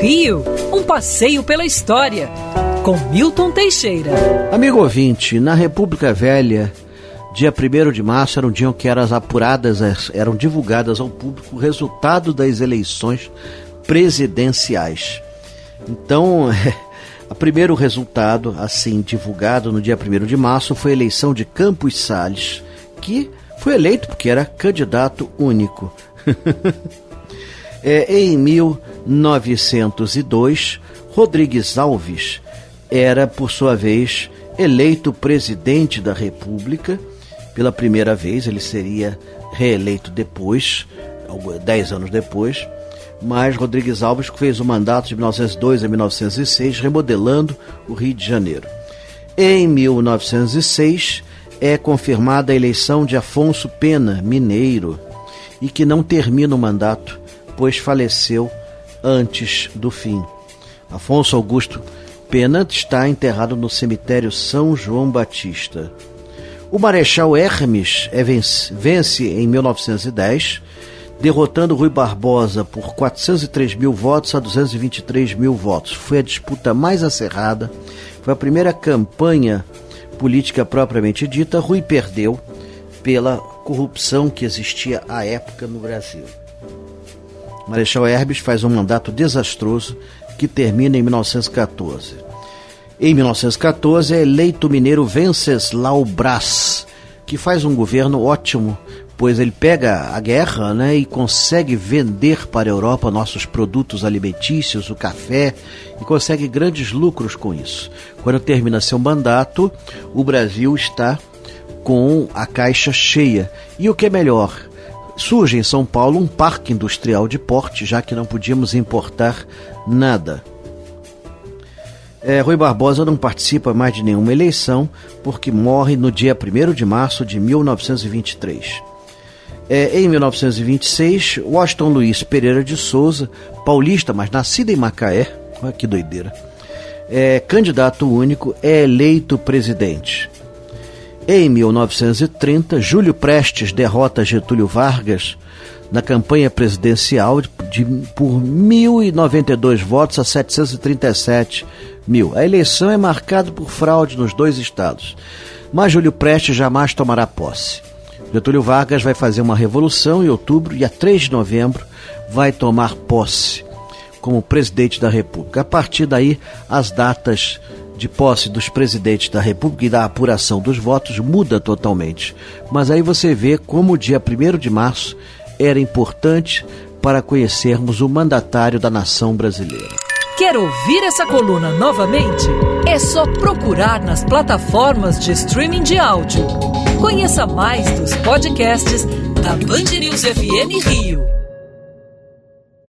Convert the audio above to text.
Rio, um passeio pela história, com Milton Teixeira. Amigo ouvinte, na República Velha, dia 1 de março era um dia em que eram apuradas, eram divulgadas ao público o resultado das eleições presidenciais. Então, o primeiro resultado, assim, divulgado no dia 1 de março, foi a eleição de Campos Salles, que foi eleito porque era candidato único. é, em 1902, Rodrigues Alves era, por sua vez, eleito presidente da República. Pela primeira vez, ele seria reeleito depois, dez anos depois. Mas Rodrigues Alves fez o mandato de 1902 a 1906, remodelando o Rio de Janeiro. Em 1906, é confirmada a eleição de Afonso Pena, mineiro, e que não termina o mandato, pois faleceu antes do fim. Afonso Augusto Pena está enterrado no cemitério São João Batista. O Marechal Hermes é vence, vence em 1910, derrotando Rui Barbosa por 403 mil votos a 223 mil votos. Foi a disputa mais acirrada, foi a primeira campanha política propriamente dita. Rui perdeu pela corrupção que existia à época no Brasil. Marechal Hermes faz um mandato desastroso que termina em 1914. Em 1914 é eleito o mineiro Venceslau Brás, que faz um governo ótimo, pois ele pega a guerra né, e consegue vender para a Europa nossos produtos alimentícios, o café, e consegue grandes lucros com isso. Quando termina seu mandato, o Brasil está com a caixa cheia. E o que é melhor? Surge em São Paulo um parque industrial de porte, já que não podíamos importar nada. É, Rui Barbosa não participa mais de nenhuma eleição porque morre no dia 1 de março de 1923. É, em 1926, Washington Luiz Pereira de Souza, paulista, mas nascido em Macaé, olha que doideira, é, candidato único, é eleito presidente. Em 1930, Júlio Prestes derrota Getúlio Vargas na campanha presidencial de, por 1.092 votos a 737 mil. A eleição é marcada por fraude nos dois estados, mas Júlio Prestes jamais tomará posse. Getúlio Vargas vai fazer uma revolução em outubro e a 3 de novembro vai tomar posse como presidente da República. A partir daí, as datas de posse dos presidentes da República e da apuração dos votos muda totalmente. Mas aí você vê como o dia 1 de março era importante para conhecermos o mandatário da nação brasileira. Quer ouvir essa coluna novamente? É só procurar nas plataformas de streaming de áudio. Conheça mais dos podcasts da Band News FM Rio.